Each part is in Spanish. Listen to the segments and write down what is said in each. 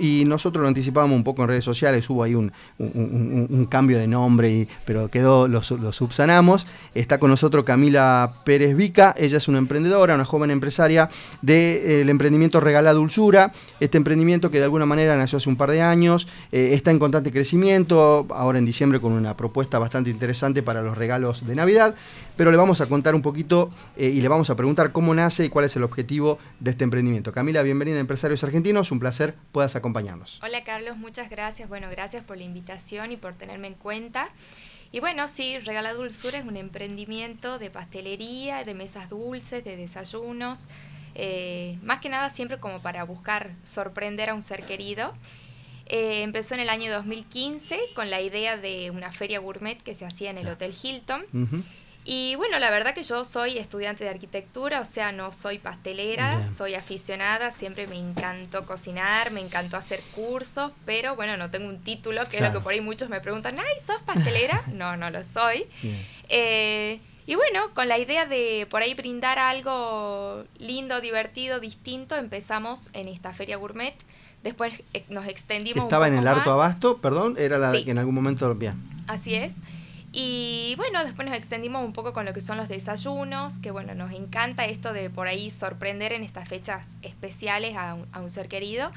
Y nosotros lo anticipábamos un poco en redes sociales, hubo ahí un, cambio de nombre, pero quedó, lo, subsanamos. Está con nosotros Camila Pérez Vica, ella es una emprendedora, una joven empresaria del emprendimiento Regala Dulzura, este emprendimiento que de alguna manera nació hace un par de años, eh, está en constante crecimiento, ahora en diciembre con una propuesta bastante interesante para los regalos de Navidad, pero le vamos a contar un poquito eh, y le vamos a preguntar cómo nace y cuál es el objetivo de este emprendimiento. Camila, bienvenida a Empresarios Argentinos, un placer puedas acompañarnos acompañarnos. Hola Carlos, muchas gracias. Bueno, gracias por la invitación y por tenerme en cuenta. Y bueno, sí, Regala Dulzura es un emprendimiento de pastelería, de mesas dulces, de desayunos, eh, más que nada siempre como para buscar sorprender a un ser querido. Eh, empezó en el año 2015 con la idea de una feria gourmet que se hacía en el Hotel Hilton. Y bueno, la verdad que yo soy estudiante de arquitectura, o sea, no soy pastelera, soy aficionada, siempre me encantó cocinar, me encantó hacer cursos, pero bueno, no tengo un título, que es lo que por ahí muchos me preguntan, ay, ¿sos pastelera? no, no lo soy. Eh, y bueno, con la idea de por ahí brindar algo lindo, divertido, distinto, empezamos en esta feria gourmet. Después eh, nos extendimos. estaba en el Harto Abasto, perdón, era la que en algún momento. Bien. Así es. Y bueno, después nos extendimos un poco con lo que son los desayunos, que bueno, nos encanta esto de por ahí sorprender en estas fechas especiales a un, ser querido.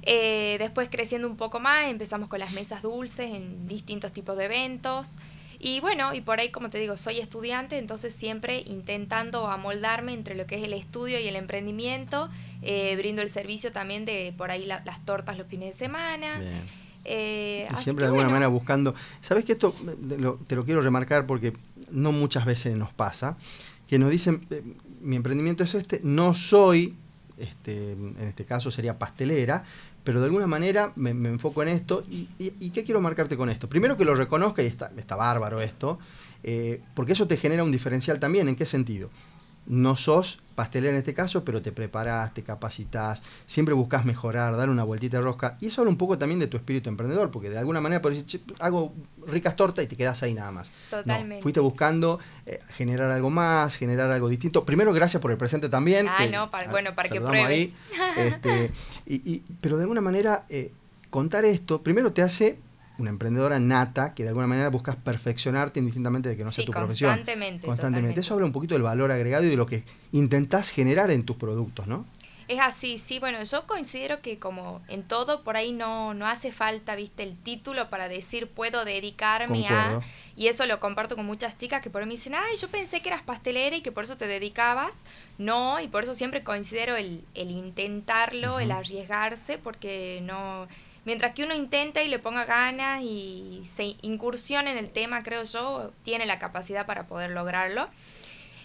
Eh, después creciendo un poco más, empezamos con las mesas dulces en distintos tipos de eventos. Y bueno, y por ahí, como te digo, soy estudiante, entonces siempre intentando amoldarme entre lo que es el estudio y el emprendimiento. Eh, brindo el servicio también de por ahí las tortas los fines de semana. Eh, y siempre de alguna manera buscando. ¿Sabes que esto te lo quiero remarcar porque no muchas veces nos pasa? Que nos dicen, eh, mi emprendimiento es este, no soy, este, en este caso sería pastelera, pero de alguna manera me, enfoco en esto. Y, qué quiero marcarte con esto? Primero que lo reconozca y está, está bárbaro esto, eh, porque eso te genera un diferencial también. ¿En qué sentido? No sos pastelera en este caso, pero te preparas, te capacitas, siempre buscas mejorar, dar una vueltita de rosca. Y eso habla un poco también de tu espíritu emprendedor, porque de alguna manera puedes decir, hago ricas tortas y te quedas ahí nada más. Totalmente. fuiste buscando eh, generar algo más, generar algo distinto. Primero, gracias por el presente también. Ah, no, bueno, para que pruebes. Este, y, pero de alguna manera, eh, contar esto, primero te hace una emprendedora nata que de alguna manera buscas perfeccionarte indistintamente de que no sea tu profesión. Constantemente. Constantemente. Eso habla un poquito del valor agregado y de lo que intentás generar en tus productos, ¿no? Es así, sí, bueno, yo considero que como en todo por ahí no, no hace falta, viste, el título para decir puedo dedicarme a... Y eso lo comparto con muchas chicas que por ahí me dicen, ay, yo pensé que eras pastelera y que por eso te dedicabas. No, y por eso siempre considero el, el intentarlo, el arriesgarse, porque no mientras que uno intenta y le ponga ganas y se incursione en el tema, creo yo, tiene la capacidad para poder lograrlo.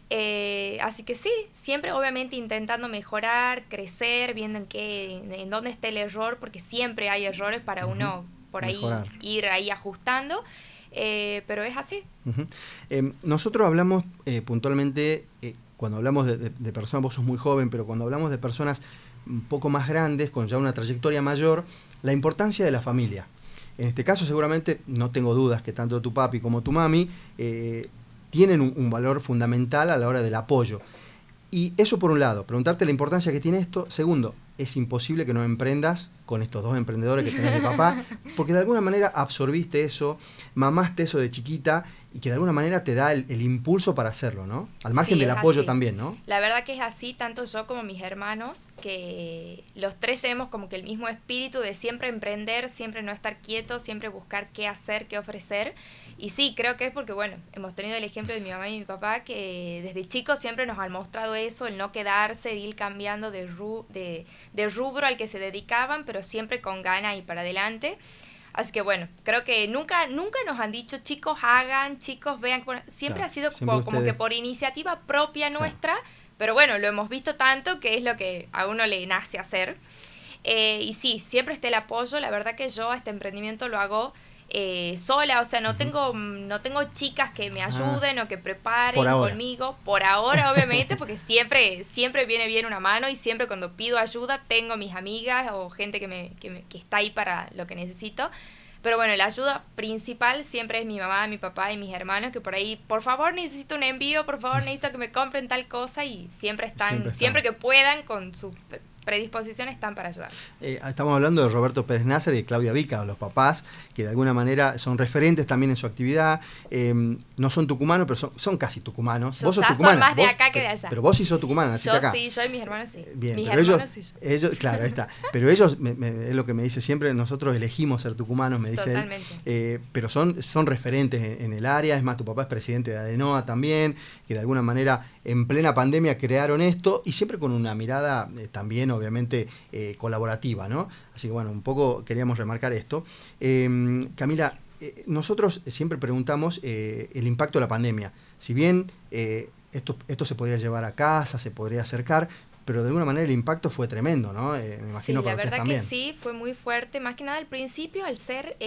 Eh, así que sí, siempre obviamente intentando mejorar, crecer, viendo en qué, en dónde está el error, porque siempre hay errores para uno por ahí ir ahí ajustando. Eh, pero es así. Em, nosotros hablamos eh, puntualmente, cuando hablamos de, de, personas, vos sos muy joven, pero cuando hablamos de personas un poco más grandes, con ya una trayectoria mayor, la importancia de la familia. En este caso seguramente no tengo dudas que tanto tu papi como tu mami eh, tienen un, valor fundamental a la hora del apoyo. Y eso por un lado, preguntarte la importancia que tiene esto. Segundo, es imposible que no emprendas con estos dos emprendedores que tenés de papá, porque de alguna manera absorbiste eso, mamaste eso de chiquita y que de alguna manera te da el, impulso para hacerlo, ¿no? Al margen del apoyo también, ¿no? La verdad que es así, tanto yo como mis hermanos, que los tres tenemos como que el mismo espíritu de siempre emprender, siempre no estar quietos, siempre buscar qué hacer, qué ofrecer. Y sí, creo que es porque, bueno, hemos tenido el ejemplo de mi mamá y mi papá que desde chicos siempre nos han mostrado eso, el no quedarse, el ir cambiando de, de, de rubro al que se dedicaban, pero siempre con gana y para adelante. Así que bueno, creo que nunca, nunca nos han dicho chicos hagan, chicos vean, siempre ha sido como, que por iniciativa propia nuestra, pero bueno, lo hemos visto tanto que es lo que a uno le nace hacer. Eh, y sí, siempre está el apoyo, la verdad que yo a este emprendimiento lo hago eh, sola, o sea, no tengo no tengo chicas que me ah. ayuden o que preparen conmigo, por ahora obviamente, porque siempre siempre viene bien una mano y siempre cuando pido ayuda tengo mis amigas o gente que, me, que, que está ahí para lo que necesito. Pero bueno, la ayuda principal siempre es mi mamá, mi papá y mis hermanos, que por ahí, por favor, necesito un envío, por favor, necesito que me compren tal cosa y siempre están, siempre, que puedan, con sus predisposiciones están para ayudar. Eh, estamos hablando de Roberto Pérez Nácer y de Claudia Vica, los papás, que de alguna manera son referentes también en su actividad. Em, no son tucumanos, pero son, casi tucumanos. vos sos tucumana. Son más de acá que de allá. Pero vos sí sos tucumana, yo acá. sí, yo y mis hermanos sí. Bien, pero ellos, ellos, claro, ahí está. Pero ellos, es lo que me dice siempre, nosotros elegimos ser tucumanos, me dice Totalmente. Eh, pero son, son referentes en, el área. Es más, tu papá es presidente de ADENOA también, que de alguna manera en plena pandemia crearon esto y siempre con una mirada eh, también, obviamente, eh, colaborativa, ¿no? Así que bueno, un poco queríamos remarcar esto. Em, Camila, eh, nosotros siempre preguntamos el impacto de la pandemia. Si bien esto, esto se podría llevar a casa, se podría acercar, pero de alguna manera el impacto fue tremendo, ¿no? me imagino sí, la verdad que sí, fue muy fuerte. Más que nada al principio, al ser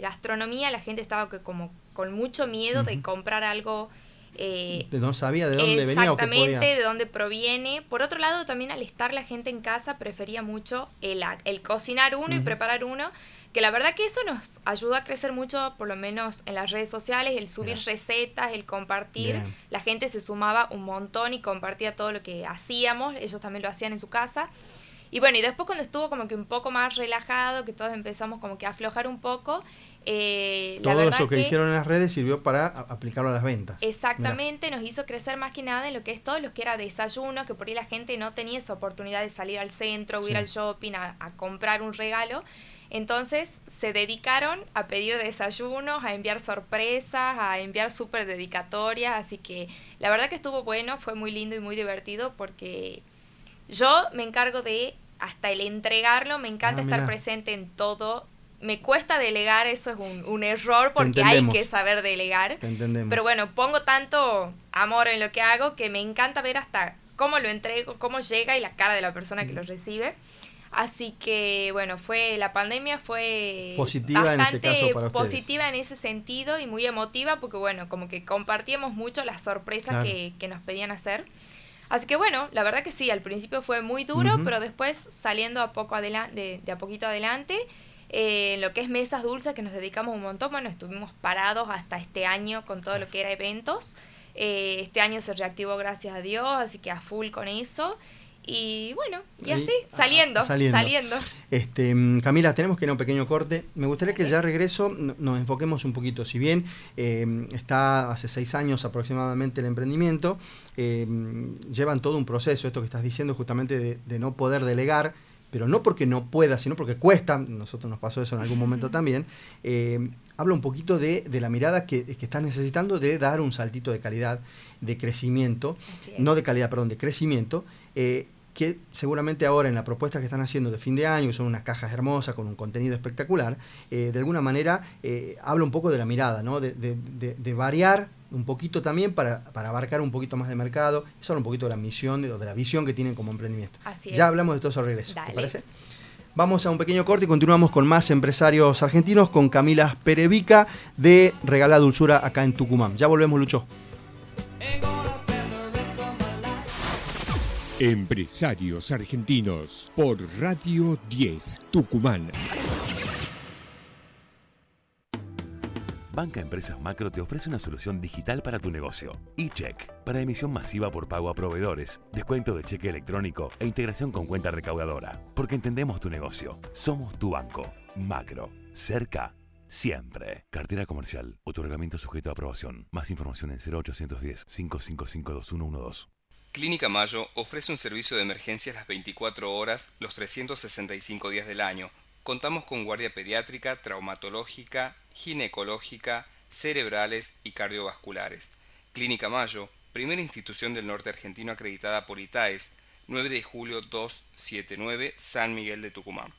gastronomía, la gente estaba como con mucho miedo de comprar algo eh, de no sabía de dónde venía o qué podía. de dónde proviene. Por otro lado, también al estar la gente en casa, prefería mucho el, el cocinar uno y preparar uno, que la verdad que eso nos ayudó a crecer mucho, por lo menos en las redes sociales, el subir recetas, el compartir. La gente se sumaba un montón y compartía todo lo que hacíamos, ellos también lo hacían en su casa. Y bueno, y después cuando estuvo como que un poco más relajado, que todos empezamos como que a aflojar un poco, eh, Todo eso que, hicieron en las redes sirvió para aplicarlo a las ventas. Exactamente, nos hizo crecer más que nada en lo que es todo lo que era desayuno, que por ahí la gente no tenía esa oportunidad de salir al centro, o ir al shopping, a, comprar un regalo. Entonces se dedicaron a pedir desayunos, a enviar sorpresas, a enviar súper dedicatorias, así que la verdad que estuvo bueno, fue muy lindo y muy divertido porque yo me encargo de hasta el entregarlo, me encanta ah, estar presente en todo, me cuesta delegar, eso es un, error porque hay que saber delegar. Pero bueno, pongo tanto amor en lo que hago que me encanta ver hasta cómo lo entrego, cómo llega y la cara de la persona que lo recibe. Así que bueno, fue la pandemia fue positiva en este caso para positiva en ese sentido y muy emotiva porque bueno, como que compartíamos mucho las sorpresas que, nos pedían hacer. Así que bueno, la verdad que sí, al principio fue muy duro, pero después saliendo a poco adelante, de a poquito adelante, eh, en lo que es mesas dulces, que nos dedicamos un montón, bueno, estuvimos parados hasta este año con todo lo que era eventos. Eh, este año se reactivó gracias a Dios, así que a full con eso. Y bueno, y así, saliendo, saliendo. Este, mm, Camila, tenemos que ir a un pequeño corte. Me gustaría que ya regreso nos enfoquemos un poquito. Si bien eh, está hace seis años aproximadamente el emprendimiento, llevan todo un proceso, esto que estás diciendo justamente de no poder delegar, pero no porque no pueda, sino porque cuesta, nosotros nos pasó eso en algún momento también, eh, habla un poquito de, la mirada que, que estás necesitando de dar un saltito de calidad, de crecimiento, no de calidad, perdón, de crecimiento, eh, que seguramente ahora en la propuesta que están haciendo de fin de año, son unas cajas hermosas con un contenido espectacular, eh, de alguna manera habla un poco de la mirada, ¿no? de, de variar un poquito también para, abarcar un poquito más de mercado. Eso habla un poquito de la misión, de, de la visión que tienen como emprendimiento. ya hablamos de todo eso regreso, ¿te parece? Vamos a un pequeño corte y continuamos con más empresarios argentinos, con Camila Perevica de Regala Dulzura acá en Tucumán. Ya volvemos, Lucho. Empresarios argentinos por Radio 10 Tucumán. Banca Empresas Macro te ofrece una solución digital para tu negocio. eCheck, para emisión masiva por pago a proveedores, descuento de cheque electrónico e integración con cuenta recaudadora. Porque entendemos tu negocio. Somos tu banco. Macro. Cerca. Siempre. Cartera comercial. Otorgamiento sujeto a aprobación. Más información en 0810-555-2112. Clínica Mayo ofrece un servicio de emergencias las 24 horas, los 365 días del año Contamos con guardia pediátrica, traumatológica, ginecológica, cerebrales y cardiovasculares. Clínica Mayo, primera institución del norte argentino acreditada por ITAES, 9 de julio 279, San Miguel de Tucumán.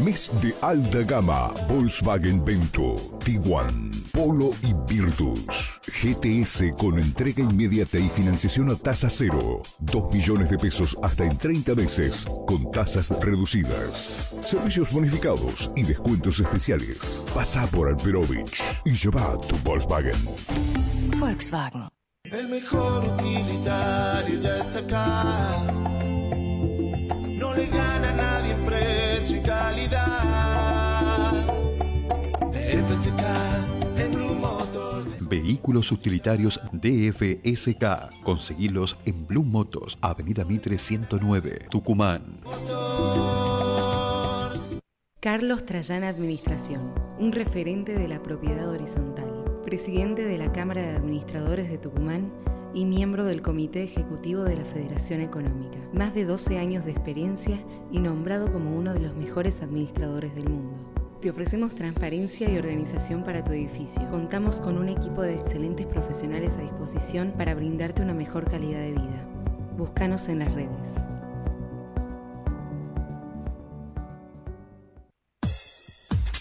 Mes de alta gama, Volkswagen Vento, Tiguan, Polo y Virtus. GTS con entrega inmediata y financiación a tasa cero. 2 millones de pesos hasta en 30 meses, con tasas reducidas. Servicios bonificados y descuentos especiales. Pasa por Alperovich y lleva tu Volkswagen. Volkswagen. El mejor utilitario ya Vehículos utilitarios DFSK. Conseguilos en Blue Motos, Avenida Mitre 109, Tucumán. Carlos Trayana Administración, un referente de la propiedad horizontal, presidente de la Cámara de Administradores de Tucumán y miembro del Comité Ejecutivo de la Federación Económica. Más de 12 años de experiencia y nombrado como uno de los mejores administradores del mundo. Te ofrecemos transparencia y organización para tu edificio. Contamos con un equipo de excelentes profesionales a disposición para brindarte una mejor calidad de vida. Búscanos en las redes.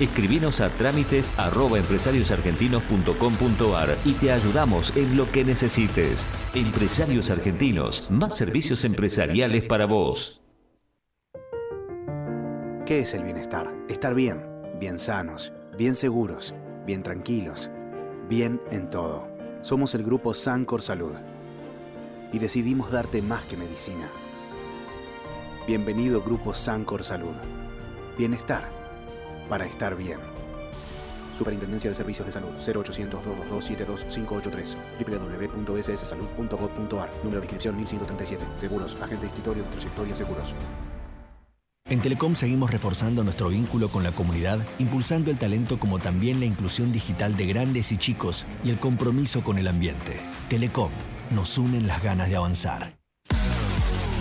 Escribinos a trámites y te ayudamos en lo que necesites. Empresarios Argentinos, más servicios empresariales para vos. ¿Qué es el bienestar? Estar bien, bien sanos, bien seguros, bien tranquilos, bien en todo. Somos el grupo Sancor Salud y decidimos darte más que medicina. Bienvenido Grupo Sancor Salud. Bienestar para estar bien. Superintendencia de Servicios de Salud 0800 222 72583 www.sssalud.gov.ar Número de inscripción 1137 Seguros, agente institutorio de trayectoria seguros. En Telecom seguimos reforzando nuestro vínculo con la comunidad, impulsando el talento como también la inclusión digital de grandes y chicos y el compromiso con el ambiente. Telecom, nos unen las ganas de avanzar.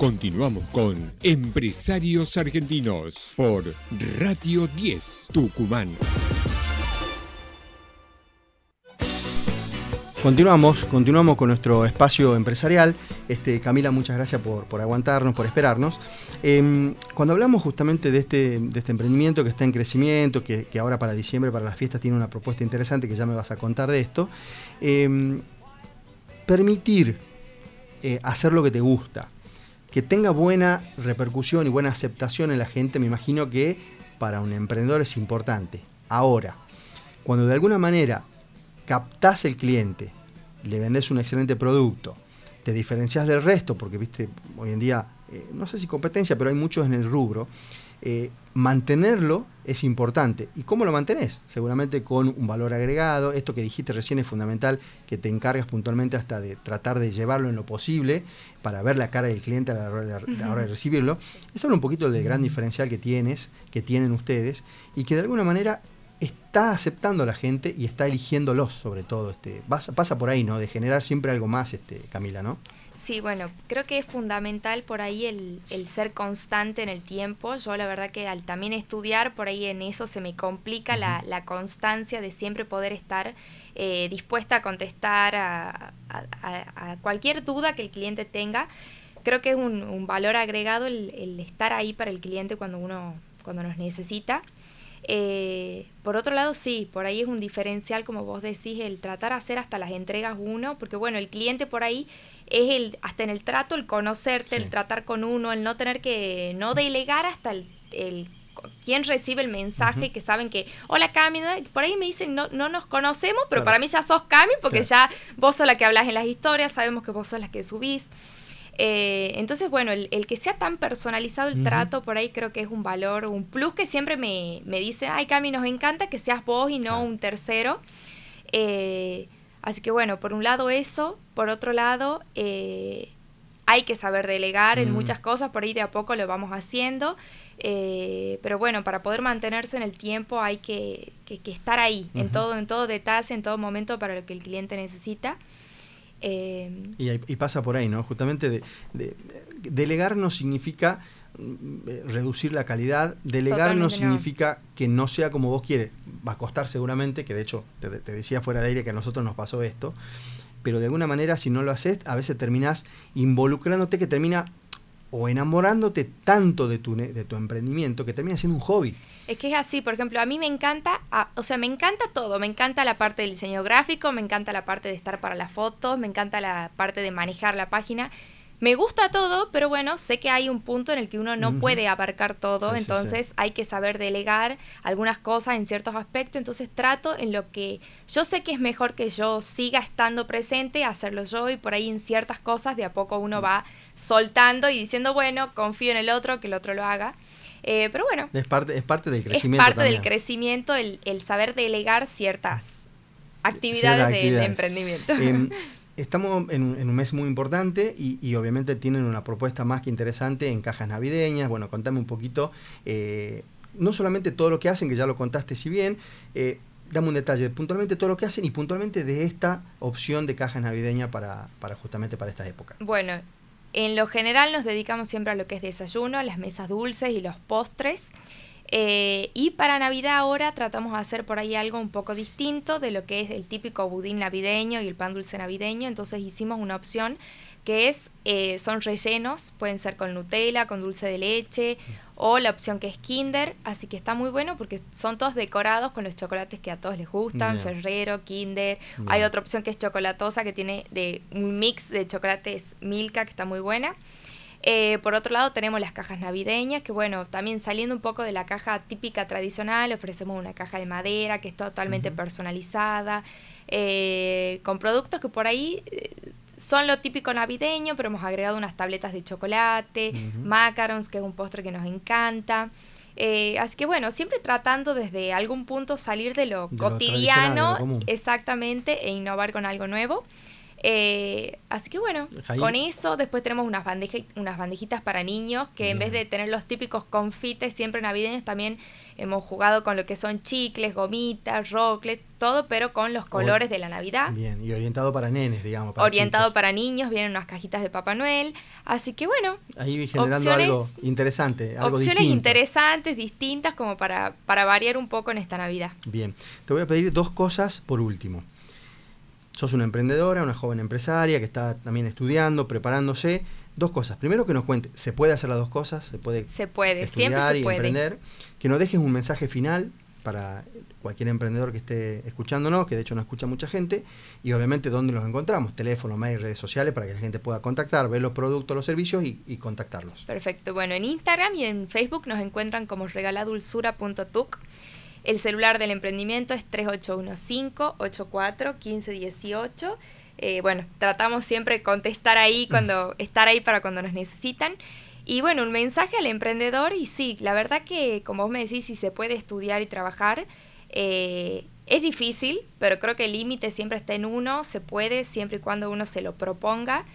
Continuamos con Empresarios Argentinos por Radio 10 Tucumán. Continuamos, continuamos con nuestro espacio empresarial. Este, Camila, muchas gracias por, aguantarnos, por esperarnos. Em, cuando hablamos justamente de este, de este emprendimiento que está en crecimiento, que, ahora para diciembre, para las fiestas, tiene una propuesta interesante que ya me vas a contar de esto, em, permitir eh, hacer lo que te gusta, que tenga buena repercusión y buena aceptación en la gente, me imagino que para un emprendedor es importante. Ahora, cuando de alguna manera captás el cliente, le vendés un excelente producto, te diferencias del resto, porque viste, hoy en día, eh, no sé si competencia, pero hay muchos en el rubro, eh, mantenerlo es importante. ¿Y cómo lo mantenés? Seguramente con un valor agregado. Esto que dijiste recién es fundamental, que te encargas puntualmente hasta de tratar de llevarlo en lo posible para ver la cara del cliente a la hora de, recibirlo. Es un poquito del gran diferencial que tienes, que tienen ustedes, y que de alguna manera está aceptando a la gente y está eligiéndolos sobre todo. Este, pasa, pasa por ahí, ¿no? De generar siempre algo más, este, Camila, ¿no? Sí, bueno, creo que es fundamental por ahí el, ser constante en el tiempo. Yo la verdad que al también estudiar, por ahí en eso se me complica la, constancia de siempre poder estar eh, dispuesta a contestar a, cualquier duda que el cliente tenga. Creo que es un, valor agregado el, estar ahí para el cliente cuando uno cuando nos necesita. Eh, por otro lado, sí, por ahí es un diferencial, como vos decís, el tratar de hacer hasta las entregas uno, porque bueno, el cliente por ahí es el, hasta en el trato, el conocerte, el tratar con uno, el no tener que, no delegar hasta el, el quien recibe el mensaje, que saben que, hola Cami, por ahí me dicen, no, no nos conocemos, pero para mí ya sos Cami, porque ya vos sos la que hablas en las historias, sabemos que vos sos la que subís. Eh, entonces, bueno, el, que sea tan personalizado el trato, por ahí creo que es un valor, un plus que siempre me, me dice, ay Cami, nos encanta que seas vos y no un tercero. Eh, Así que bueno, por un lado eso, por otro lado eh, hay que saber delegar en mm. muchas cosas, por ahí de a poco lo vamos haciendo, eh, pero bueno, para poder mantenerse en el tiempo hay que, estar ahí, en, todo, en todo detalle, en todo momento para lo que el cliente necesita. Eh, y, pasa por ahí, ¿no? Justamente de, delegar no significa mm, reducir la calidad. Delegar no significa que no sea como vos quieres. Va a costar seguramente, que de hecho te, decía fuera de aire que a nosotros nos pasó esto. pero de alguna manera si no lo haces, a veces terminas involucrándote que termina o enamorándote tanto de tu, de tu emprendimiento que termina siendo un hobby. Es que es así, por ejemplo, a mí me encanta, o sea, me encanta todo, me encanta la parte del diseño gráfico, me encanta la parte de estar para las fotos, me encanta la parte de manejar la página. Me gusta todo, pero bueno, sé que hay un punto en el que uno no puede abarcar todo, entonces hay que saber delegar algunas cosas en ciertos aspectos, entonces trato en lo que yo sé que es mejor que yo siga estando presente, hacerlo yo y por ahí en ciertas cosas de a poco uno va soltando y diciendo, bueno, confío en el otro, que el otro lo haga. Eh, pero bueno. Es parte, es parte del crecimiento. Es parte del crecimiento el, saber delegar ciertas actividades, De, emprendimiento. Em, estamos en, un mes muy importante y, obviamente tienen una propuesta más que interesante en cajas navideñas. Bueno, contame un poquito, eh, no solamente todo lo que hacen, que ya lo contaste si bien, eh, dame un detalle de puntualmente todo lo que hacen y puntualmente de esta opción de caja navideña para, para justamente para esta época. Bueno, en lo general nos dedicamos siempre a lo que es desayuno, las mesas dulces y los postres. Eh, y para Navidad ahora tratamos de hacer por ahí algo un poco distinto de lo que es el típico budín navideño y el pan dulce navideño. Entonces hicimos una opción que es, eh, son rellenos, pueden ser con Nutella, con dulce de leche o la opción que es Kinder, así que está muy bueno porque son todos decorados con los chocolates que a todos les gustan, Ferrero, Kinder, hay otra opción que es chocolatosa que tiene de un mix de chocolates Milka que está muy buena. Eh, por otro lado tenemos las cajas navideñas, que bueno, también saliendo un poco de la caja típica tradicional, ofrecemos una caja de madera que es totalmente personalizada, eh, con productos que por ahí son lo típico navideño, pero hemos agregado unas tabletas de chocolate, macarons, que es un postre que nos encanta. Eh, así que bueno, siempre tratando desde algún punto salir de lo cotidiano, exactamente, e innovar con algo nuevo. Eh, así que bueno, con eso después tenemos unas, unas bandejitas para niños que en vez de tener los típicos confites siempre navideños, también hemos jugado con lo que son chicles, gomitas, rocles, todo, pero con los colores de la Navidad. Bien, y orientado para nenes, digamos. orientado para niños, vienen unas cajitas de Papá Noel. Así que bueno. Ahí generando algo interesante, algo Opciones interesantes, distintas, como para, para variar un poco en esta Navidad. Bien, te voy a pedir dos cosas por último sos una emprendedora, una joven empresaria que está también estudiando, preparándose. Dos cosas. Primero que nos cuente, ¿se puede hacer las dos cosas? ¿Se puede, se puede estudiar y emprender? Que nos dejes un mensaje final para cualquier emprendedor que esté escuchándonos, que de hecho no escucha mucha gente, y obviamente dónde los encontramos, teléfono, mail, redes sociales, para que la gente pueda contactar, ver los productos, los servicios y, y contactarlos. Perfecto. Bueno, en Instagram y en Facebook nos encuentran como regaladulsura.tuc. El celular del emprendimiento es 3815-84-1518. Eh, bueno, tratamos siempre de contestar ahí, cuando, estar ahí para cuando nos necesitan. Y bueno, un mensaje al emprendedor y sí, la verdad que como vos me decís, si se puede estudiar y trabajar, eh, es difícil, pero creo que el límite siempre está en uno, se puede siempre y cuando uno se lo proponga.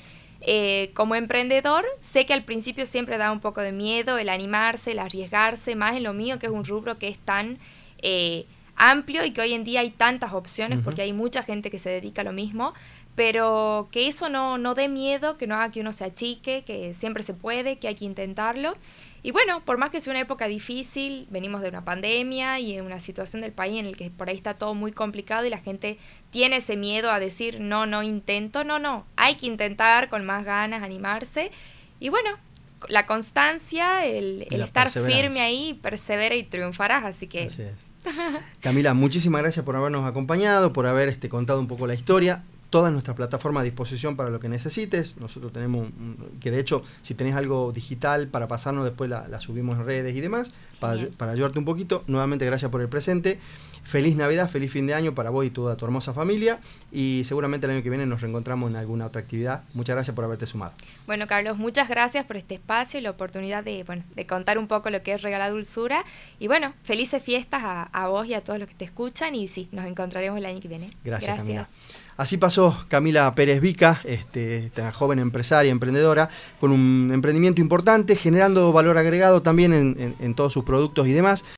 Eh, como emprendedor, sé que al principio siempre da un poco de miedo el animarse, el arriesgarse, más en lo mío, que es un rubro que es tan eh, amplio y que hoy en día hay tantas opciones porque hay mucha gente que se dedica a lo mismo, pero que eso no, no dé miedo, que no haga que uno se achique, que siempre se puede, que hay que intentarlo. Y bueno, por más que sea una época difícil, venimos de una pandemia y en una situación del país en el que por ahí está todo muy complicado y la gente tiene ese miedo a decir no, no intento, no, no, hay que intentar con más ganas, animarse. Y bueno, la constancia, el, estar firme ahí, persevera y triunfarás, así que... Camila, muchísimas gracias por habernos acompañado, por haber este, contado un poco la historia toda nuestra plataforma a disposición para lo que necesites. Nosotros tenemos, que de hecho, si tenés algo digital para pasarnos, después la, subimos en redes y demás, para, para, ayudarte un poquito. Nuevamente, gracias por el presente. Feliz Navidad, feliz fin de año para vos y toda tu hermosa familia. Y seguramente el año que viene nos reencontramos en alguna otra actividad. Muchas gracias por haberte sumado. Bueno, Carlos, muchas gracias por este espacio y la oportunidad de, bueno, de contar un poco lo que es Regala Dulzura. Y bueno, felices fiestas a, vos y a todos los que te escuchan. Y sí, nos encontraremos el año que viene. Gracias, gracias. Así pasó Camila Pérez Vica, este, esta joven empresaria, emprendedora, con un emprendimiento importante, generando valor agregado también en todos sus productos y demás.